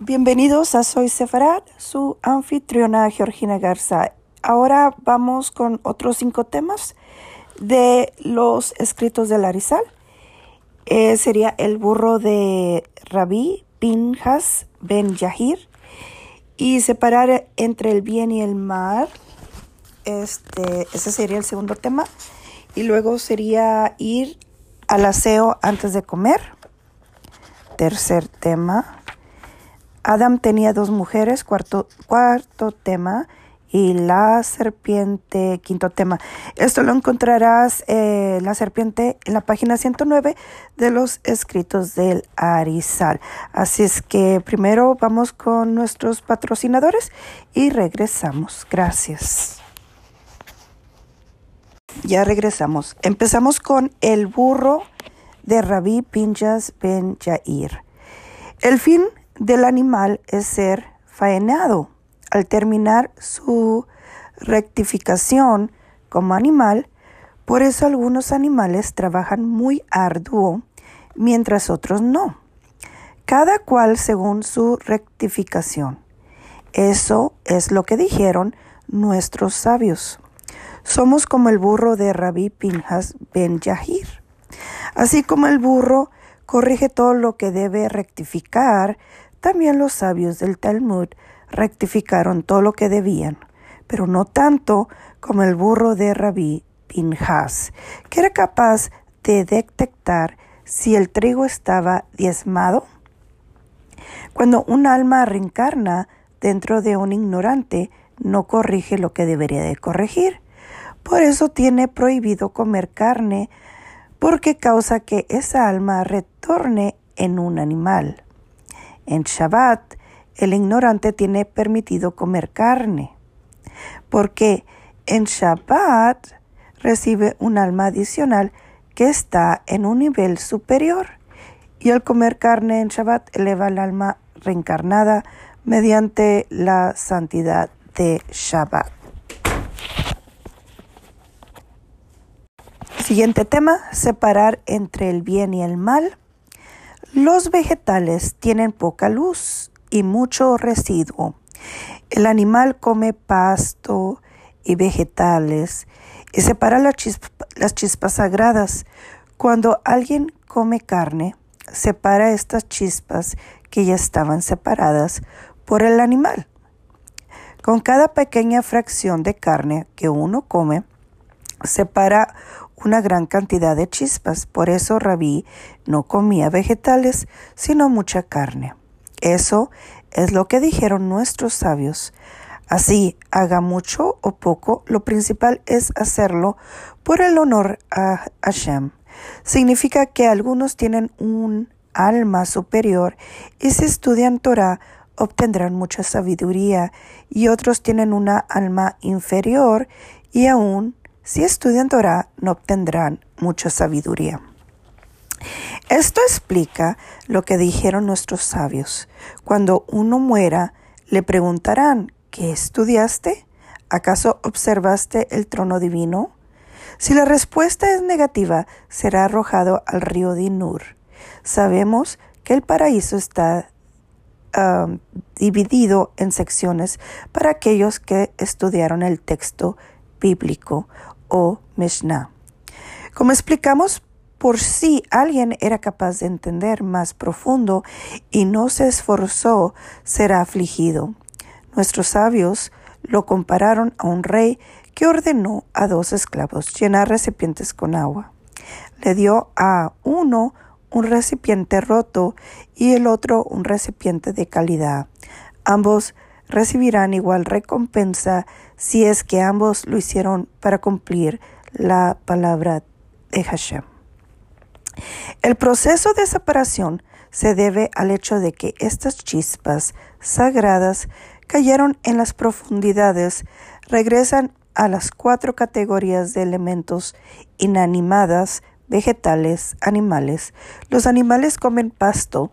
Bienvenidos a Soy Sefarad, su anfitriona Georgina Garza. Ahora vamos con otros cinco temas de los escritos de Larizal. Eh, sería el burro de Rabí Pinjas Ben Yahir y separar entre el bien y el mal. Este, ese sería el segundo tema. Y luego sería ir al aseo antes de comer. Tercer tema Adam tenía dos mujeres, cuarto, cuarto tema, y la serpiente, quinto tema. Esto lo encontrarás, eh, la serpiente, en la página 109 de los escritos del Arizal. Así es que primero vamos con nuestros patrocinadores y regresamos. Gracias. Ya regresamos. Empezamos con el burro de Rabí Pinjas Ben Yair. El fin del animal es ser faenado. Al terminar su rectificación como animal, por eso algunos animales trabajan muy arduo, mientras otros no. Cada cual según su rectificación. Eso es lo que dijeron nuestros sabios. Somos como el burro de Rabí Pinjas Ben Yahir. Así como el burro corrige todo lo que debe rectificar, también los sabios del Talmud rectificaron todo lo que debían, pero no tanto como el burro de Rabí Pinjas, que era capaz de detectar si el trigo estaba diezmado. Cuando un alma reencarna dentro de un ignorante, no corrige lo que debería de corregir. Por eso tiene prohibido comer carne, porque causa que esa alma retorne en un animal. En Shabbat, el ignorante tiene permitido comer carne, porque en Shabbat recibe un alma adicional que está en un nivel superior, y al comer carne en Shabbat eleva el alma reencarnada mediante la santidad de Shabbat. Siguiente tema, separar entre el bien y el mal. Los vegetales tienen poca luz y mucho residuo. El animal come pasto y vegetales y separa las chispas sagradas. Cuando alguien come carne, separa estas chispas que ya estaban separadas por el animal. Con cada pequeña fracción de carne que uno come, separa una gran cantidad de chispas. Por eso Rabí no comía vegetales, sino mucha carne. Eso es lo que dijeron nuestros sabios. Así, haga mucho o poco, lo principal es hacerlo por el honor a Hashem. Significa que algunos tienen un alma superior y si estudian Torah obtendrán mucha sabiduría y otros tienen una alma inferior y aún si estudian Torah, no obtendrán mucha sabiduría. Esto explica lo que dijeron nuestros sabios. Cuando uno muera, le preguntarán, ¿qué estudiaste? ¿Acaso observaste el trono divino? Si la respuesta es negativa, será arrojado al río Dinur. Sabemos que el paraíso está um, dividido en secciones para aquellos que estudiaron el texto bíblico o Mishnah. Como explicamos, por si alguien era capaz de entender más profundo y no se esforzó, será afligido. Nuestros sabios lo compararon a un rey que ordenó a dos esclavos llenar recipientes con agua. Le dio a uno un recipiente roto y el otro un recipiente de calidad. Ambos recibirán igual recompensa si es que ambos lo hicieron para cumplir la palabra de Hashem. El proceso de separación se debe al hecho de que estas chispas sagradas cayeron en las profundidades, regresan a las cuatro categorías de elementos inanimadas, vegetales, animales. Los animales comen pasto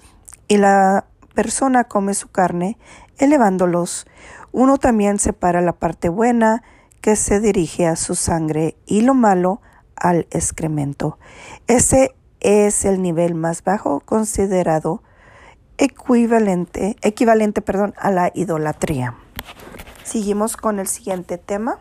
y la persona come su carne elevándolos. Uno también separa la parte buena que se dirige a su sangre y lo malo al excremento. Ese es el nivel más bajo considerado equivalente, equivalente perdón, a la idolatría. Seguimos con el siguiente tema.